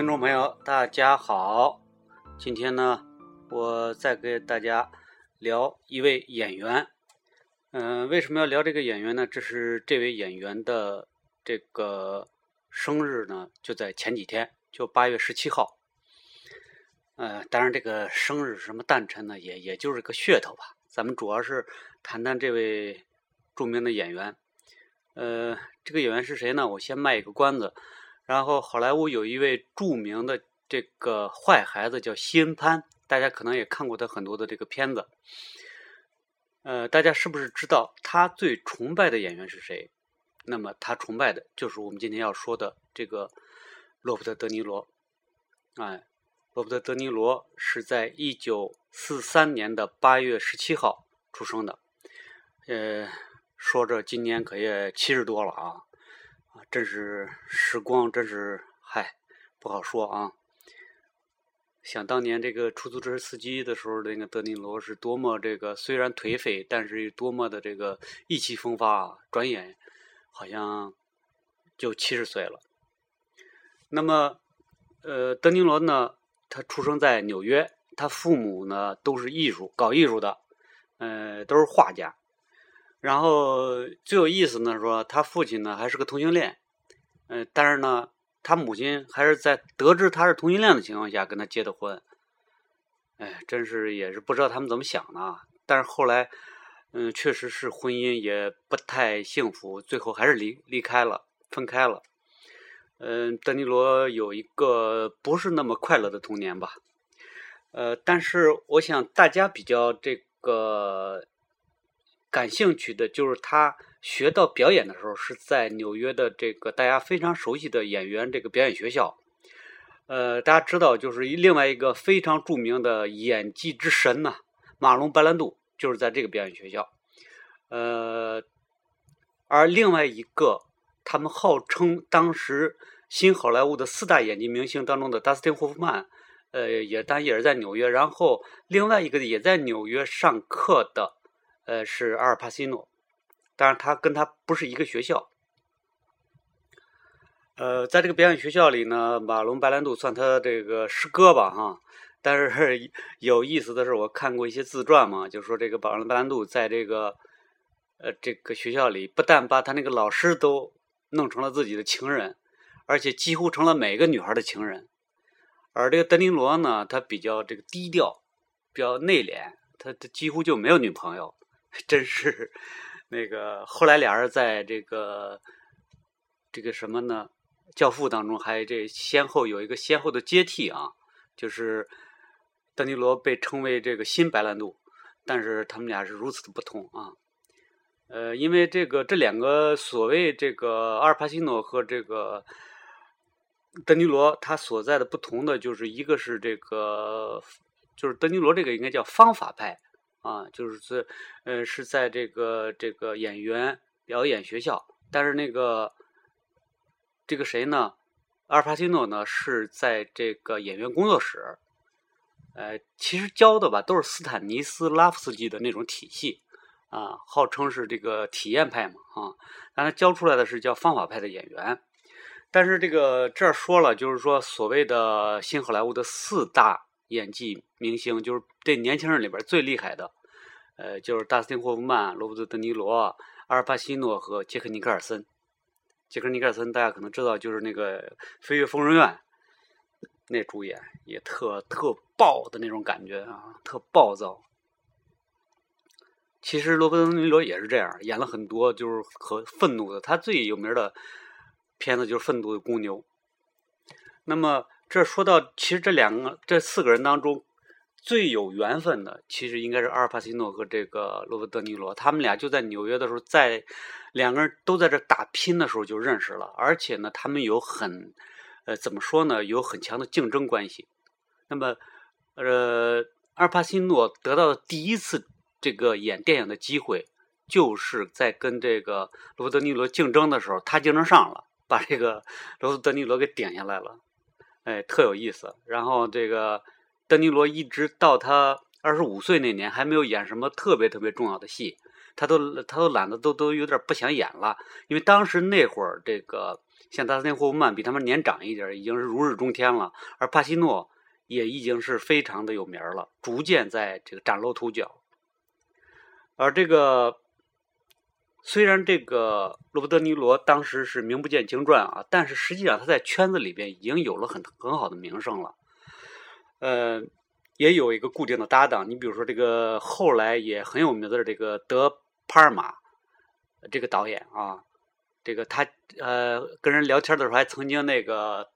听众朋友，大家好！今天呢，我再给大家聊一位演员。嗯、为什么要聊这个演员呢？这是这位演员的这个生日呢，就在前几天，就八月十七号。呃，当然这个生日什么诞辰呢，也也就是个噱头吧。咱们主要是谈谈这位著名的演员。呃，这个演员是谁呢？我先卖一个关子。然后好莱坞有一位著名的这个坏孩子叫西恩潘，大家可能也看过他很多的这个片子。呃，大家是不是知道他最崇拜的演员是谁？那么他崇拜的就是我们今天要说的这个罗伯特·德尼罗。哎，罗伯特·德尼罗是在一九四三年的八月十七号出生的。呃，说着今年可也七十多了啊。啊，真是时光，真是嗨，不好说啊。想当年这个出租车司机的时候，那个德尼罗是多么这个虽然颓废，但是多么的这个意气风发啊！转眼好像就七十岁了。那么，呃，德尼罗呢，他出生在纽约，他父母呢都是艺术，搞艺术的，呃，都是画家。然后最有意思呢，说他父亲呢还是个同性恋，呃，但是呢，他母亲还是在得知他是同性恋的情况下跟他结的婚。哎，真是也是不知道他们怎么想的啊。但是后来，嗯，确实是婚姻也不太幸福，最后还是离离开了，分开了。嗯，德尼罗有一个不是那么快乐的童年吧。呃，但是我想大家比较这个。感兴趣的就是他学到表演的时候是在纽约的这个大家非常熟悉的演员这个表演学校。呃，大家知道，就是另外一个非常著名的演技之神呐，马龙白兰度就是在这个表演学校。呃，而另外一个，他们号称当时新好莱坞的四大演技明星当中的达斯汀霍夫曼，呃，也但也是在纽约。然后另外一个也在纽约上课的。呃，是阿尔帕西诺，但是他跟他不是一个学校。呃，在这个表演学校里呢，马龙白兰度算他这个师哥吧，哈。但是有意思的是，我看过一些自传嘛，就说这个马龙白兰度在这个呃这个学校里，不但把他那个老师都弄成了自己的情人，而且几乎成了每个女孩的情人。而这个德尼罗呢，他比较这个低调，比较内敛，他他几乎就没有女朋友。真是，那个后来俩人在这个这个什么呢？教父当中还这先后有一个先后的接替啊，就是丹尼罗被称为这个新白兰度，但是他们俩是如此的不同啊。呃，因为这个这两个所谓这个阿尔帕西诺和这个丹尼罗，他所在的不同的就是一个是这个就是丹尼罗这个应该叫方法派。啊，就是是，呃，是在这个这个演员表演学校，但是那个这个谁呢？阿尔帕西诺呢是在这个演员工作室，呃，其实教的吧都是斯坦尼斯拉夫斯基的那种体系啊，号称是这个体验派嘛啊，但他教出来的是叫方法派的演员。但是这个这儿说了，就是说所谓的新好莱坞的四大。演技明星就是这年轻人里边最厉害的，呃，就是达斯汀·霍夫曼、罗伯特·德尼罗、阿尔帕西诺和杰克·尼克尔森。杰克·尼克尔森大家可能知道，就是那个《飞越疯人院》那主演，也特特暴的那种感觉啊，特暴躁。其实罗伯特·德尼罗也是这样，演了很多就是和愤怒的。他最有名的片子就是《愤怒的公牛》。那么。这说到，其实这两个、这四个人当中，最有缘分的，其实应该是阿尔帕西诺和这个罗伯特·尼罗。他们俩就在纽约的时候，在两个人都在这打拼的时候就认识了，而且呢，他们有很，呃，怎么说呢，有很强的竞争关系。那么，呃，阿尔帕西诺得到的第一次这个演电影的机会，就是在跟这个罗伯特·尼罗竞争的时候，他竞争上了，把这个罗伯特·尼罗给顶下来了。哎，特有意思。然后这个德尼罗一直到他二十五岁那年还没有演什么特别特别重要的戏，他都他都懒得都都有点不想演了，因为当时那会儿这个像达斯汀霍夫曼比他们年长一点，已经是如日中天了，而帕西诺也已经是非常的有名了，逐渐在这个崭露头角。而这个虽然这个罗伯特·尼罗当时是名不见经传啊，但是实际上他在圈子里边已经有了很很好的名声了。呃，也有一个固定的搭档。你比如说这个后来也很有名的这个德帕尔玛这个导演啊，这个他呃跟人聊天的时候还曾经那个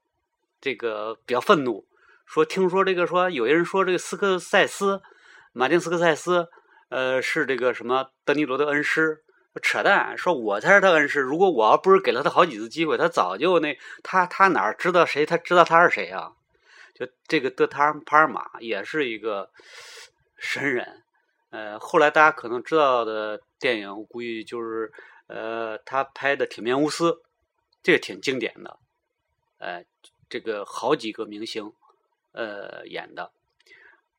这个比较愤怒，说听说这个说有些人说这个斯科塞斯马丁斯科塞斯。呃，是这个什么德尼罗的恩师，扯淡！说我才是他恩师。如果我要不是给了他好几次机会，他早就那他他哪知道谁？他知道他是谁啊？就这个德塔帕尔玛也是一个神人。呃，后来大家可能知道的电影，我估计就是呃他拍的《铁面无私》，这个挺经典的。呃，这个好几个明星呃演的。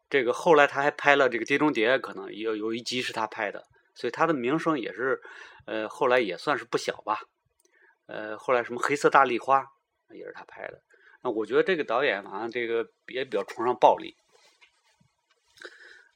这个后来他还拍了这个《碟中谍》，可能有有一集是他拍的，所以他的名声也是，呃，后来也算是不小吧。呃，后来什么《黑色大丽花》也是他拍的。那我觉得这个导演好像这个也比较崇尚暴力。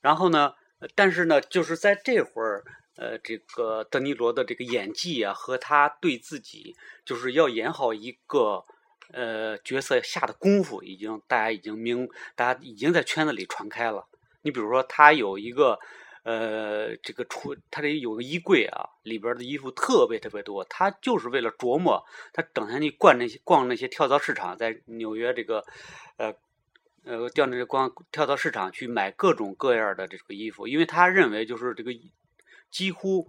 然后呢，但是呢，就是在这会儿，呃，这个德尼罗的这个演技啊，和他对自己就是要演好一个。呃，角色下的功夫已经，大家已经明，大家已经在圈子里传开了。你比如说，他有一个，呃，这个出，他这有个衣柜啊，里边的衣服特别特别多。他就是为了琢磨，他整天去逛那些逛那些跳蚤市场，在纽约这个，呃，呃，调那个逛跳蚤市场去买各种各样的这个衣服，因为他认为就是这个几乎。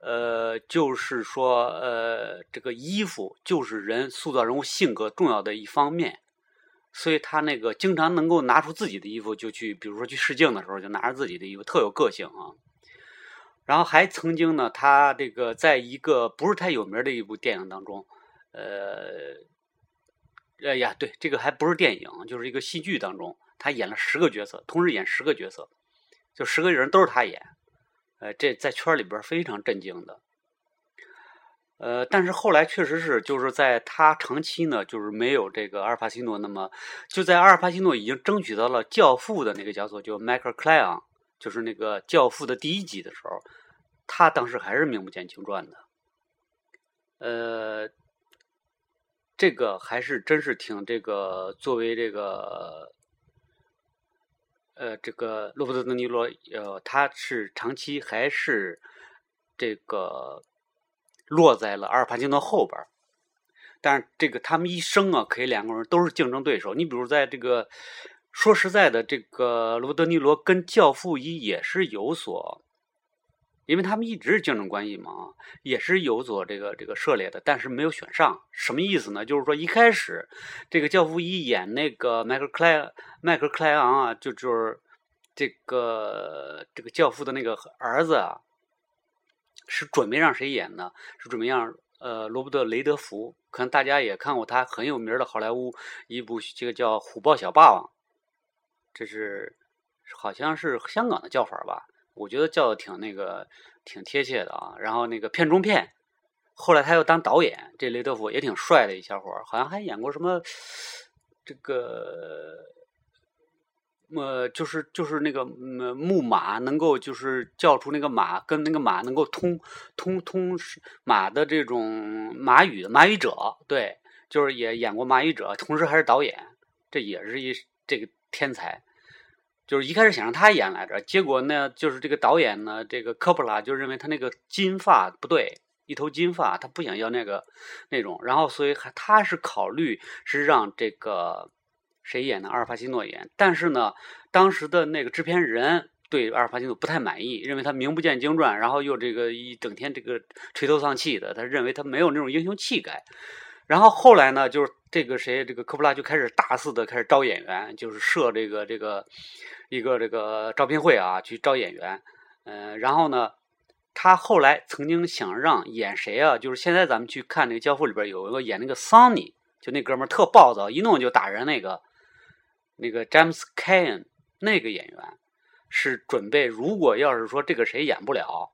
呃，就是说，呃，这个衣服就是人塑造人物性格重要的一方面，所以他那个经常能够拿出自己的衣服就去，比如说去试镜的时候就拿着自己的衣服，特有个性啊。然后还曾经呢，他这个在一个不是太有名的一部电影当中，呃，哎呀，对，这个还不是电影，就是一个戏剧当中，他演了十个角色，同时演十个角色，就十个人都是他演。呃，这在圈里边非常震惊的，呃，但是后来确实是，就是在他长期呢，就是没有这个阿尔帕西诺那么，就在阿尔帕西诺已经争取到了《教父》的那个角色，就迈克尔·克莱昂，就是那个《教父》的第一集的时候，他当时还是名不见经传的，呃，这个还是真是挺这个作为这个。呃，这个罗伯特·德尼罗，呃，他是长期还是这个落在了阿尔帕金诺后边但是这个他们一生啊，可以两个人都是竞争对手。你比如在这个说实在的，这个罗德·尼罗跟《教父》一也是有所。因为他们一直是竞争关系嘛，也是有所这个这个涉猎的，但是没有选上。什么意思呢？就是说一开始这个教父一演那个迈克尔克莱迈克尔克莱昂啊，就就是这个这个教父的那个儿子啊，是准备让谁演呢？是准备让呃罗伯特雷德福。可能大家也看过他很有名的好莱坞一部这个叫《虎豹小霸王》，这是好像是香港的叫法吧。我觉得叫的挺那个，挺贴切的啊。然后那个片中片，后来他又当导演，这雷德福也挺帅的一小伙好像还演过什么这个，呃，就是就是那个木马能够就是叫出那个马跟那个马能够通通通马的这种马语马语者，对，就是也演过马语者，同时还是导演，这也是一这个天才。就是一开始想让他演来着，结果呢，就是这个导演呢，这个科普拉就认为他那个金发不对，一头金发，他不想要那个那种，然后所以还他是考虑是让这个谁演的阿尔帕西诺演，但是呢，当时的那个制片人对阿尔帕西诺不太满意，认为他名不见经传，然后又这个一整天这个垂头丧气的，他认为他没有那种英雄气概。然后后来呢，就是这个谁，这个科普拉就开始大肆的开始招演员，就是设这个这个一个这个招聘会啊，去招演员。嗯，然后呢，他后来曾经想让演谁啊？就是现在咱们去看那个《教父》里边有一个演那个桑尼，就那哥们儿特暴躁，一弄就打人那个，那个詹姆斯·凯恩那个演员是准备，如果要是说这个谁演不了，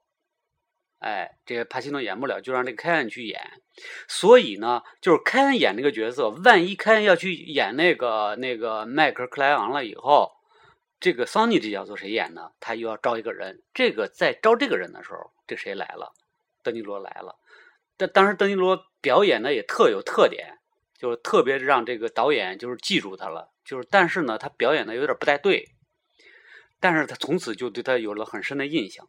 哎，这个帕西诺演不了，就让这个凯恩去演。所以呢，就是凯恩演这个角色，万一凯恩要去演那个那个迈克尔·克莱昂了以后，这个桑尼这角色谁演呢？他又要招一个人。这个在招这个人的时候，这谁来了？德尼罗来了。但当时德尼罗表演呢也特有特点，就是特别让这个导演就是记住他了。就是但是呢，他表演的有点不太对，但是他从此就对他有了很深的印象。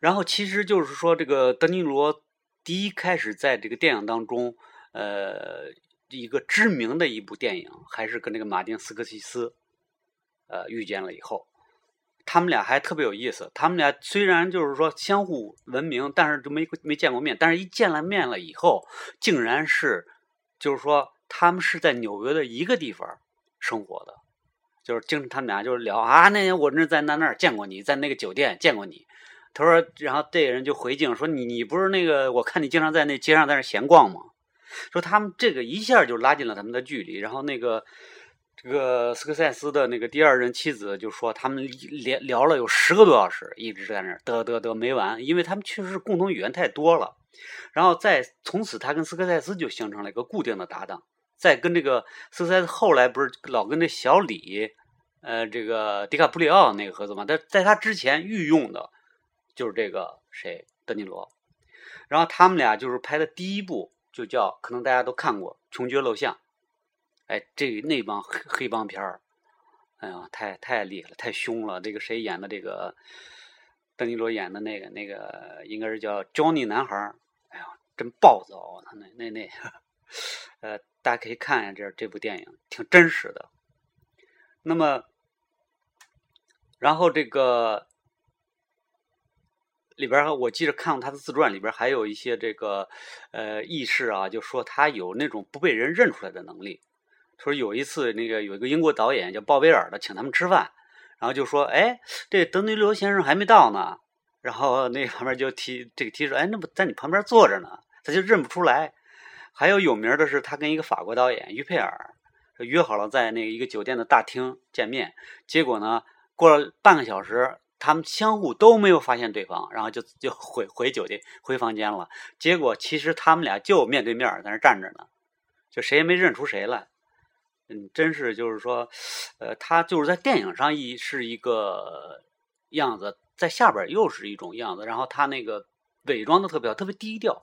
然后，其实就是说，这个德尼罗第一开始在这个电影当中，呃，一个知名的一部电影，还是跟这个马丁斯科西斯，呃，遇见了以后，他们俩还特别有意思。他们俩虽然就是说相互闻名，但是就没没见过面。但是一见了面了以后，竟然是，就是说他们是在纽约的一个地方生活的，就是经常他们俩就是聊啊，那天我那在那那儿见过你，在那个酒店见过你。他说，然后这个人就回敬说：“你你不是那个？我看你经常在那街上在那闲逛吗？”说他们这个一下就拉近了他们的距离。然后那个这个斯科塞斯的那个第二任妻子就说，他们连聊了有十个多小时，一直在那儿嘚嘚嘚没完，因为他们确实是共同语言太多了。然后再从此，他跟斯科塞斯就形成了一个固定的搭档。再跟这个斯科塞斯后来不是老跟那小李，呃，这个迪卡普里奥那个合作嘛？但在他之前御用的。就是这个谁，德尼罗，然后他们俩就是拍的第一部就叫，可能大家都看过《穷绝陋巷》，哎，这那帮黑黑帮片儿，哎呀，太太厉害了，太凶了。这个谁演的这个，邓尼罗演的那个那个应该是叫 Johnny 男孩儿，哎呀，真暴躁，他那那那，呃，大家可以看一下这这部电影，挺真实的。那么，然后这个。里边我记得看过他的自传，里边还有一些这个呃轶事啊，就说他有那种不被人认出来的能力。说有一次那个有一个英国导演叫鲍威尔的，请他们吃饭，然后就说：“哎，这德尼罗先生还没到呢。”然后那旁边就提这个提出：“哎，那不在你旁边坐着呢？”他就认不出来。还有有名的是他跟一个法国导演于佩尔约好了在那个一个酒店的大厅见面，结果呢过了半个小时。他们相互都没有发现对方，然后就就回回酒店回房间了。结果其实他们俩就面对面在那站着呢，就谁也没认出谁来。嗯，真是就是说，呃，他就是在电影上一是一个样子，在下边又是一种样子。然后他那个伪装的特别好，特别低调。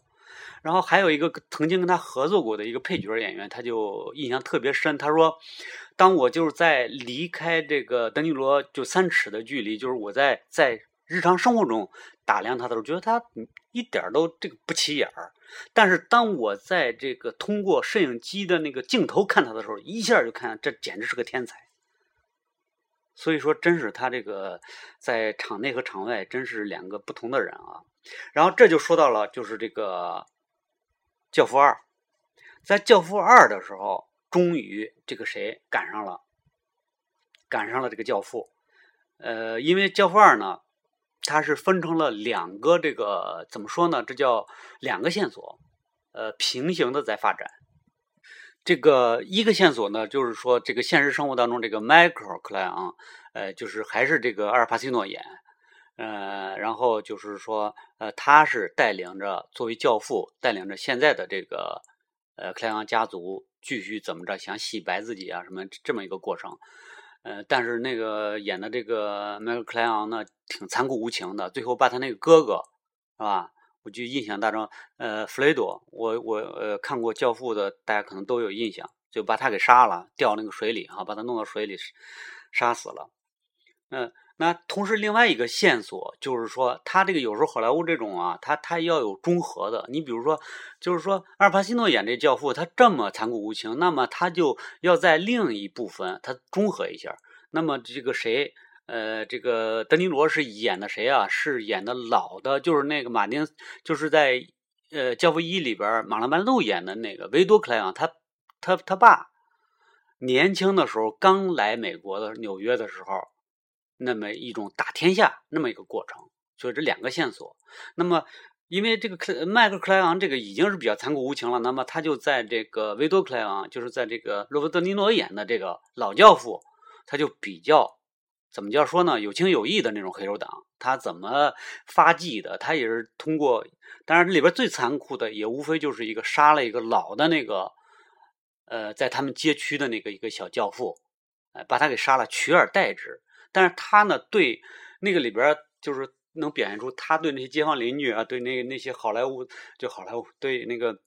然后还有一个曾经跟他合作过的一个配角演员，他就印象特别深。他说：“当我就是在离开这个德尼罗就三尺的距离，就是我在在日常生活中打量他的时候，觉得他一点都这个不起眼儿。但是当我在这个通过摄影机的那个镜头看他的时候，一下就看这简直是个天才。所以说，真是他这个在场内和场外真是两个不同的人啊。然后这就说到了，就是这个。教父二，在教父二的时候，终于这个谁赶上了，赶上了这个教父。呃，因为教父二呢，它是分成了两个这个怎么说呢？这叫两个线索，呃，平行的在发展。这个一个线索呢，就是说这个现实生活当中，这个迈克尔·克莱昂，呃，就是还是这个阿尔帕西诺演。呃，然后就是说，呃，他是带领着作为教父，带领着现在的这个呃克莱昂家族继续怎么着想洗白自己啊什么这么一个过程。呃，但是那个演的这个迈克莱昂呢，挺残酷无情的，最后把他那个哥哥是吧？我就印象当中，呃，弗雷多，我我呃看过教父的，大家可能都有印象，就把他给杀了，掉那个水里啊，把他弄到水里杀死了。嗯。那同时，另外一个线索就是说，他这个有时候好莱坞这种啊，他他要有中和的。你比如说，就是说，阿尔帕西诺演这教父，他这么残酷无情，那么他就要在另一部分他中和一下。那么这个谁，呃，这个德尼罗是演的谁啊？是演的老的，就是那个马丁，就是在呃《教父一》里边马龙白兰度演的那个维多克莱昂，他他他爸年轻的时候刚来美国的纽约的时候。那么一种打天下那么一个过程，所以这两个线索。那么，因为这个克麦克克莱昂这个已经是比较残酷无情了，那么他就在这个维多克莱昂，就是在这个罗伯特尼诺演的这个老教父，他就比较怎么叫说呢？有情有义的那种黑手党，他怎么发迹的？他也是通过，当然里边最残酷的也无非就是一个杀了一个老的那个，呃，在他们街区的那个一个小教父，哎，把他给杀了，取而代之。但是他呢，对那个里边就是能表现出他对那些街坊邻居啊，对那那些好莱坞，就好莱坞对那个。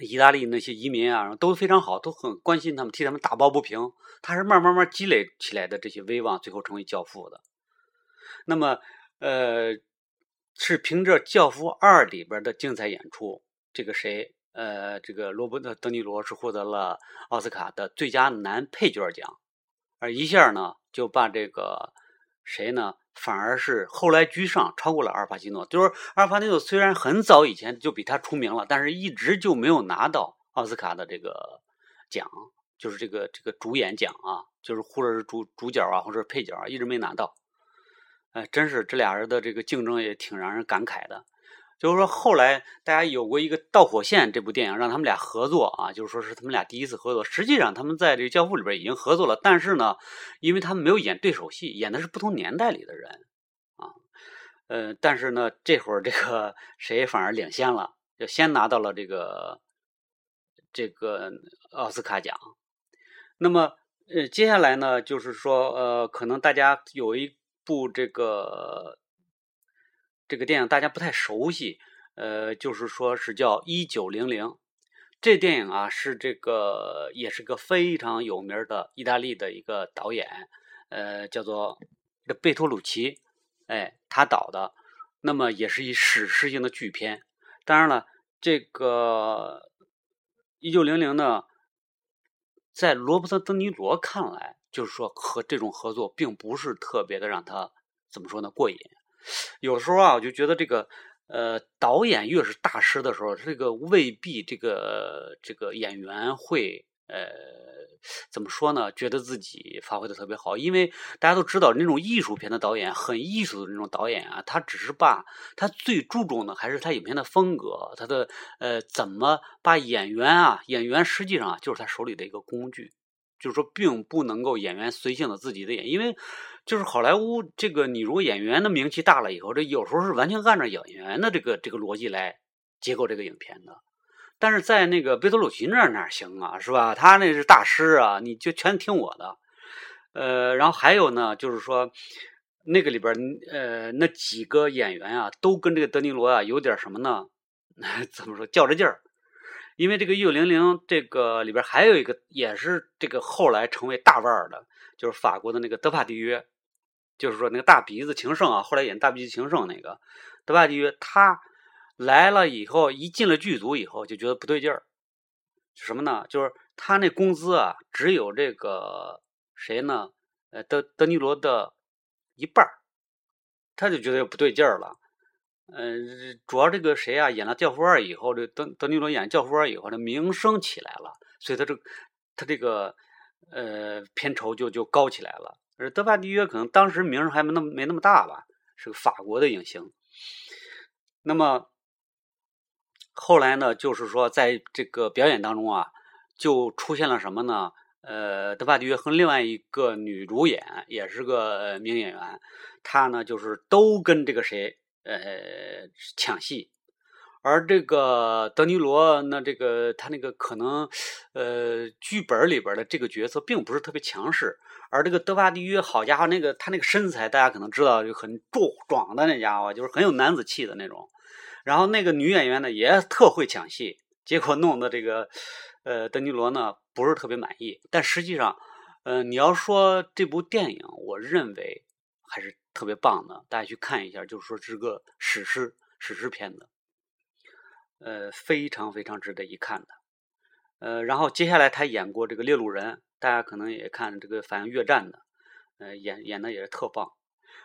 意大利那些移民啊，都非常好，都很关心他们，替他们打抱不平。他是慢慢慢积累起来的这些威望，最后成为教父的。那么，呃，是凭着《教父二》里边的精彩演出，这个谁，呃，这个罗伯特·德尼罗是获得了奥斯卡的最佳男配角奖，而一下呢，就把这个谁呢？反而是后来居上，超过了阿尔帕西诺。就是阿尔帕西诺虽然很早以前就比他出名了，但是一直就没有拿到奥斯卡的这个奖，就是这个这个主演奖啊，就是或者是主主角啊，或者是配角啊，一直没拿到。哎，真是这俩人的这个竞争也挺让人感慨的。就是说，后来大家有过一个《导火线》这部电影，让他们俩合作啊，就是说是他们俩第一次合作。实际上，他们在这个《教父》里边已经合作了，但是呢，因为他们没有演对手戏，演的是不同年代里的人啊。呃，但是呢，这会儿这个谁反而领先了，就先拿到了这个这个奥斯卡奖。那么，呃，接下来呢，就是说，呃，可能大家有一部这个。这个电影大家不太熟悉，呃，就是说是叫《一九零零》。这电影啊，是这个也是个非常有名的意大利的一个导演，呃，叫做贝托鲁奇，哎，他导的。那么也是一史诗性的巨片。当然了，这个《一九零零》呢，在罗伯特·德尼罗看来，就是说和这种合作并不是特别的让他怎么说呢过瘾。有时候啊，我就觉得这个，呃，导演越是大师的时候，这个未必这个这个演员会，呃，怎么说呢？觉得自己发挥的特别好，因为大家都知道，那种艺术片的导演，很艺术的那种导演啊，他只是把他最注重的还是他影片的风格，他的呃，怎么把演员啊，演员实际上就是他手里的一个工具。就是说，并不能够演员随性的自己的演，因为就是好莱坞这个，你如果演员的名气大了以后，这有时候是完全按照演员的这个这个逻辑来结构这个影片的。但是在那个贝托鲁奇那儿哪行啊，是吧？他那是大师啊，你就全听我的。呃，然后还有呢，就是说那个里边呃那几个演员啊，都跟这个德尼罗啊有点什么呢？怎么说较着劲儿？因为这个一九零零这个里边还有一个也是这个后来成为大腕的，就是法国的那个德帕迪约，就是说那个大鼻子情圣啊，后来演大鼻子情圣那个德帕迪约，他来了以后一进了剧组以后就觉得不对劲儿，什么呢？就是他那工资啊只有这个谁呢？呃，德德尼罗的一半他就觉得不对劲儿了。嗯，主要这个谁啊，演了《教父二》以后，这德德尼罗演《教父二》以后，这名声起来了，所以他这他这个呃片酬就就高起来了。而德帕迪约可能当时名声还没那么没那么大吧，是个法国的影星。那么后来呢，就是说在这个表演当中啊，就出现了什么呢？呃，德帕迪约和另外一个女主演也是个名演员，她呢就是都跟这个谁。呃，抢戏，而这个德尼罗，那这个他那个可能，呃，剧本里边的这个角色并不是特别强势，而这个德巴迪约，好家伙，那个他那个身材，大家可能知道，就很壮壮的那家伙，就是很有男子气的那种。然后那个女演员呢，也特会抢戏，结果弄得这个，呃，德尼罗呢不是特别满意。但实际上，呃，你要说这部电影，我认为还是。特别棒的，大家去看一下，就是说是个史诗史诗片子，呃，非常非常值得一看的。呃，然后接下来他演过这个《猎鹿人》，大家可能也看这个反映越战的，呃，演演的也是特棒。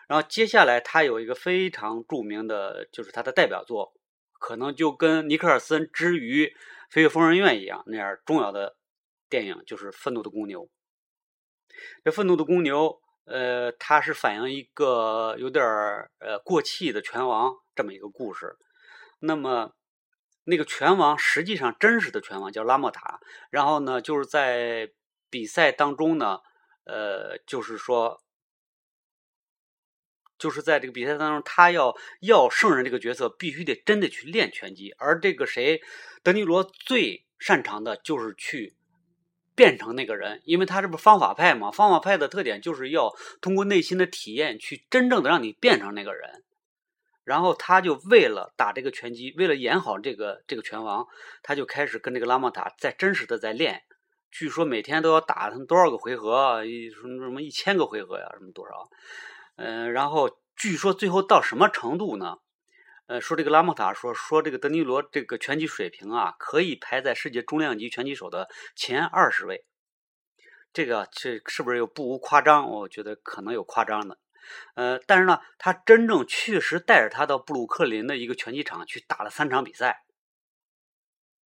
然后接下来他有一个非常著名的，就是他的代表作，可能就跟尼克尔森之于《飞越疯人院》一样那样重要的电影，就是《愤怒的公牛》。这《愤怒的公牛》。呃，它是反映一个有点儿呃过气的拳王这么一个故事。那么，那个拳王实际上真实的拳王叫拉莫塔。然后呢，就是在比赛当中呢，呃，就是说就是在这个比赛当中，他要要胜任这个角色，必须得真的去练拳击。而这个谁，德尼罗最擅长的就是去变成那个人，因为他这不是方法派嘛。方法派的特点就是要通过内心的体验，去真正的让你变成那个人。然后他就为了打这个拳击，为了演好这个这个拳王，他就开始跟这个拉莫塔在真实的在练。据说每天都要打他多少个回合？什么什么一千个回合呀？什么多少？嗯，然后据说最后到什么程度呢？呃，说这个拉莫塔说说这个德尼罗这个拳击水平啊，可以排在世界重量级拳击手的前二十位。这个这是不是又不无夸张？我觉得可能有夸张的。呃，但是呢，他真正确实带着他到布鲁克林的一个拳击场去打了三场比赛，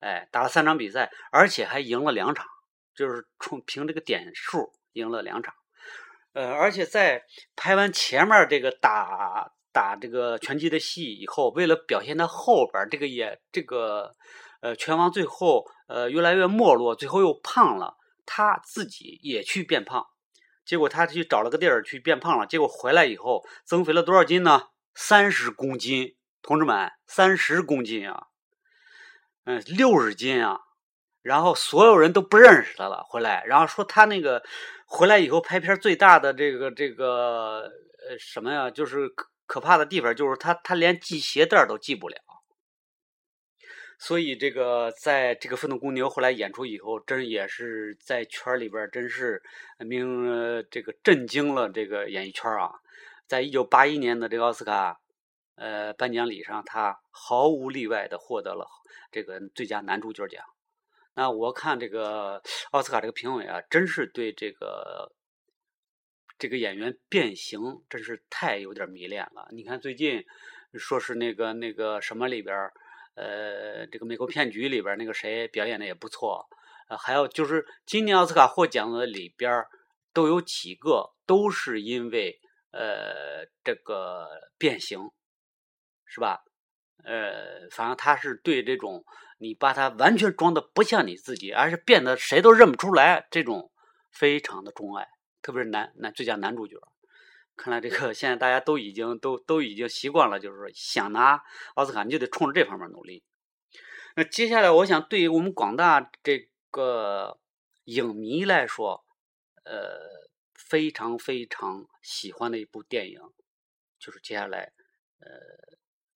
哎，打了三场比赛，而且还赢了两场，就是从凭这个点数赢了两场。呃，而且在拍完前面这个打打这个拳击的戏以后，为了表现他后边这个也这个呃拳王最后呃越来越没落，最后又胖了，他自己也去变胖。结果他去找了个地儿去变胖了，结果回来以后增肥了多少斤呢？三十公斤，同志们，三十公斤啊，嗯，六十斤啊，然后所有人都不认识他了。回来，然后说他那个回来以后拍片最大的这个这个呃什么呀，就是可怕的地方就是他他连系鞋带都系不了。所以这个在这个《愤怒公牛》后来演出以后，真也是在圈里边真是名这个震惊了这个演艺圈啊！在一九八一年的这个奥斯卡呃颁奖礼上，他毫无例外的获得了这个最佳男主角奖。那我看这个奥斯卡这个评委啊，真是对这个这个演员变形真是太有点迷恋了。你看最近说是那个那个什么里边。呃，这个美国骗局里边那个谁表演的也不错，呃，还有就是今年奥斯卡获奖的里边都有几个都是因为呃这个变形，是吧？呃，反正他是对这种你把他完全装的不像你自己，而是变得谁都认不出来，这种非常的钟爱，特别是男男最佳男主角。看来这个现在大家都已经都都已经习惯了，就是说想拿奥斯卡，你就得冲着这方面努力。那接下来，我想对于我们广大这个影迷来说，呃，非常非常喜欢的一部电影，就是接下来，呃，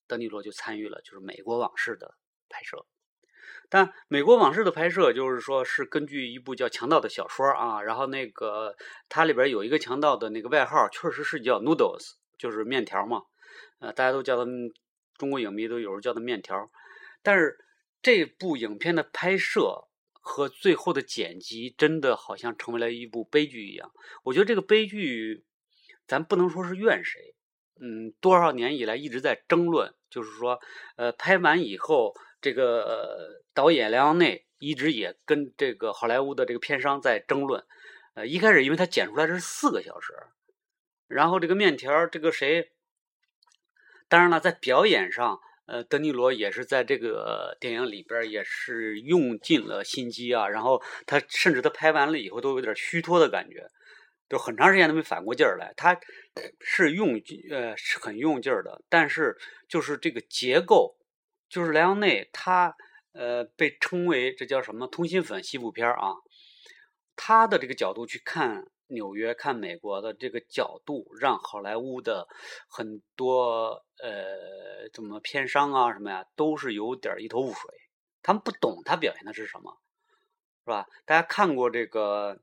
德尼罗就参与了，就是《美国往事》的拍摄。但《美国往事》的拍摄，就是说是根据一部叫《强盗》的小说啊，然后那个它里边有一个强盗的那个外号，确实是叫 Noodles，就是面条嘛，呃，大家都叫他，中国影迷都有时候叫他面条。但是这部影片的拍摄和最后的剪辑，真的好像成为了一部悲剧一样。我觉得这个悲剧，咱不能说是怨谁，嗯，多少年以来一直在争论，就是说，呃，拍完以后。这个导演莱昂内一直也跟这个好莱坞的这个片商在争论。呃，一开始因为他剪出来是四个小时，然后这个面条这个谁，当然了，在表演上，呃，德尼罗也是在这个电影里边也是用尽了心机啊。然后他甚至他拍完了以后都有点虚脱的感觉，就很长时间都没反过劲儿来。他是用呃是很用劲儿的，但是就是这个结构。就是莱昂内，他呃被称为这叫什么通心粉西部片啊？他的这个角度去看纽约、看美国的这个角度，让好莱坞的很多呃怎么片商啊什么呀，都是有点一头雾水。他们不懂他表现的是什么，是吧？大家看过这个《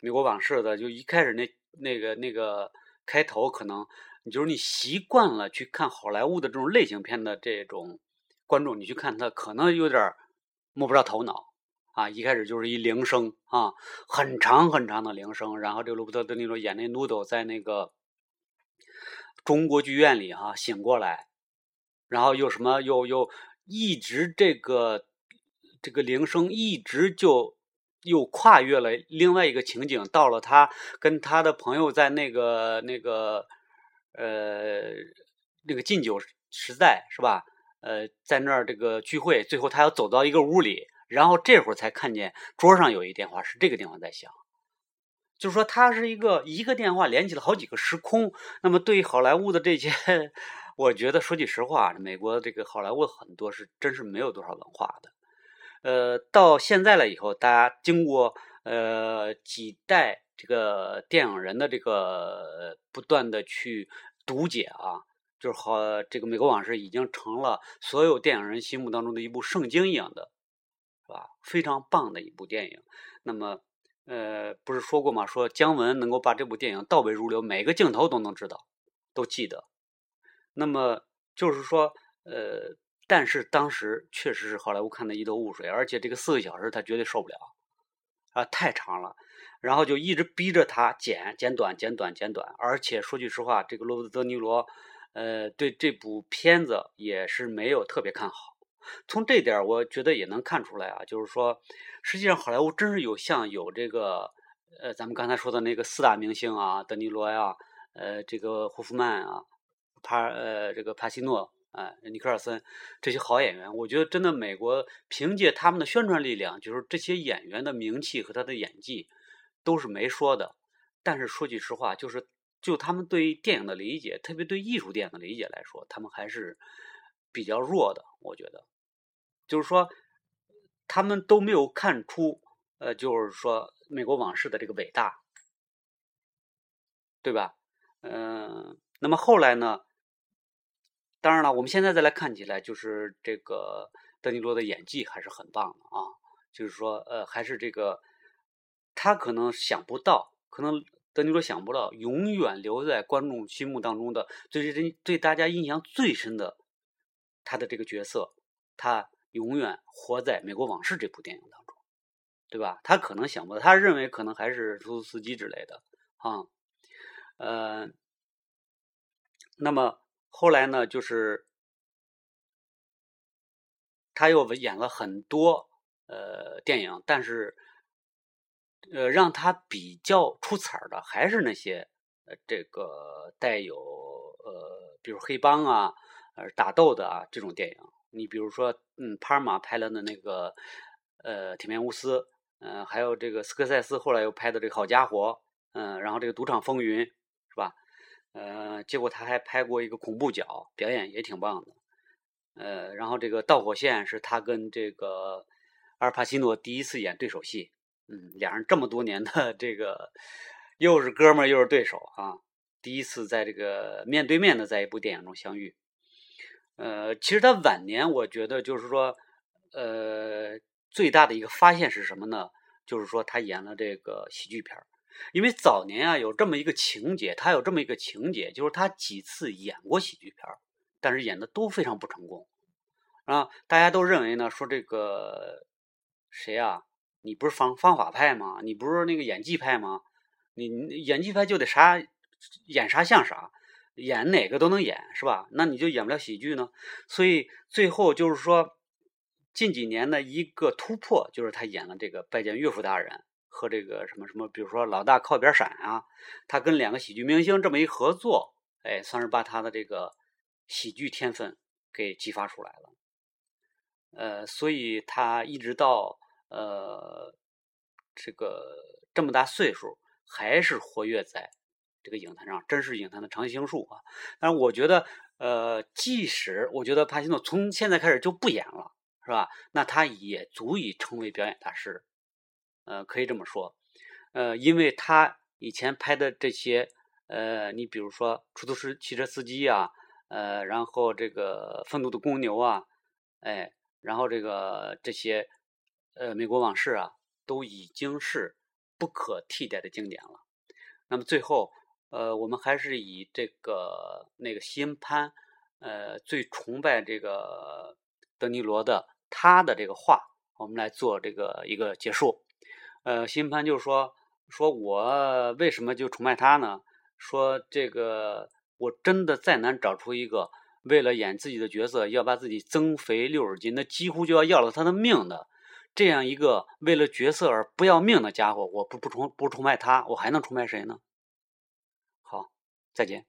美国往事》的，就一开始那那个那个开头，可能你就是你习惯了去看好莱坞的这种类型片的这种。观众，你去看他，可能有点摸不着头脑啊！一开始就是一铃声啊，很长很长的铃声。然后这个罗伯特·德尼罗演那 Noodle 在那个中国剧院里哈醒过来，然后又什么又又一直这个这个铃声一直就又跨越了另外一个情景，到了他跟他的朋友在那个那个呃那个禁酒时代是吧？呃，在那儿这个聚会，最后他要走到一个屋里，然后这会儿才看见桌上有一电话，是这个地方在响。就是说，他是一个一个电话连起了好几个时空。那么，对于好莱坞的这些，我觉得说句实话，美国这个好莱坞很多是真是没有多少文化的。呃，到现在了以后，大家经过呃几代这个电影人的这个不断的去读解啊，就是好这个《美国往事》已经成了所有电影人心目当中的一部圣经一样的，是吧？非常棒的一部电影。那么。呃，不是说过吗？说姜文能够把这部电影倒背如流，每个镜头都能知道，都记得。那么就是说，呃，但是当时确实是好莱坞看的一头雾水，而且这个四个小时他绝对受不了啊，太长了。然后就一直逼着他剪剪短、剪短、剪短。而且说句实话，这个罗伯特·德尼罗，呃，对这部片子也是没有特别看好。从这点我觉得也能看出来啊，就是说，实际上好莱坞真是有像有这个，呃，咱们刚才说的那个四大明星啊，德尼罗呀，呃，这个霍夫曼啊，帕呃这个帕西诺啊，尼克尔森这些好演员，我觉得真的美国凭借他们的宣传力量，就是这些演员的名气和他的演技都是没说的。但是说句实话，就是就他们对电影的理解，特别对艺术电影的理解来说，他们还是比较弱的，我觉得。就是说，他们都没有看出，呃，就是说美国往事的这个伟大，对吧？嗯，那么后来呢？当然了，我们现在再来看起来，就是这个德尼罗的演技还是很棒的啊。就是说，呃，还是这个他可能想不到，可能德尼罗想不到，永远留在观众心目当中的，最对对大家印象最深的他的这个角色，他。永远活在《美国往事》这部电影当中，对吧？他可能想不到，他认为可能还是出租司机之类的啊。呃，那么后来呢，就是他又演了很多呃电影，但是呃让他比较出彩的还是那些呃这个带有呃比如黑帮啊、呃打斗的啊这种电影。你比如说，嗯，帕尔玛拍了的那个，呃，《铁面无私》，嗯，还有这个斯科塞斯后来又拍的这个《好家伙》，嗯，然后这个《赌场风云》，是吧？呃，结果他还拍过一个恐怖角，表演也挺棒的。呃，然后这个《导火线》是他跟这个阿尔帕西诺第一次演对手戏，嗯，两人这么多年的 这个又是哥们儿又是对手啊，第一次在这个面对面的在一部电影中相遇。呃，其实他晚年，我觉得就是说，呃，最大的一个发现是什么呢？就是说他演了这个喜剧片儿因为早年啊有这么一个情节，他有这么一个情节，就是他几次演过喜剧片儿但是演的都非常不成功啊。大家都认为呢，说这个谁啊，你不是方方法派吗？你不是那个演技派吗？你演技派就得啥演啥像啥。演哪个都能演是吧？那你就演不了喜剧呢。所以最后就是说，近几年的一个突破，就是他演了这个拜见岳父大人和这个什么什么，比如说老大靠边闪啊，他跟两个喜剧明星这么一合作，哎，算是把他的这个喜剧天分给激发出来了。呃，所以他一直到呃这个这么大岁数，还是活跃在。这个影坛上真是影坛的常青树啊！但是我觉得，呃，即使我觉得帕西诺从现在开始就不演了，是吧？那他也足以成为表演大师，呃，可以这么说，呃，因为他以前拍的这些，呃，你比如说出租车汽车司机啊，呃，然后这个愤怒的公牛啊，哎，然后这个这些，呃，美国往事啊，都已经是不可替代的经典了。那么最后。呃，我们还是以这个那个西恩潘，呃，最崇拜这个德尼罗的他的这个话，我们来做这个一个结束。呃，西恩潘就说：“说我为什么就崇拜他呢？说这个我真的再难找出一个为了演自己的角色要把自己增肥六十斤，那几乎就要要了他的命的这样一个为了角色而不要命的家伙，我不不崇不崇拜他，我还能崇拜谁呢？”好再见。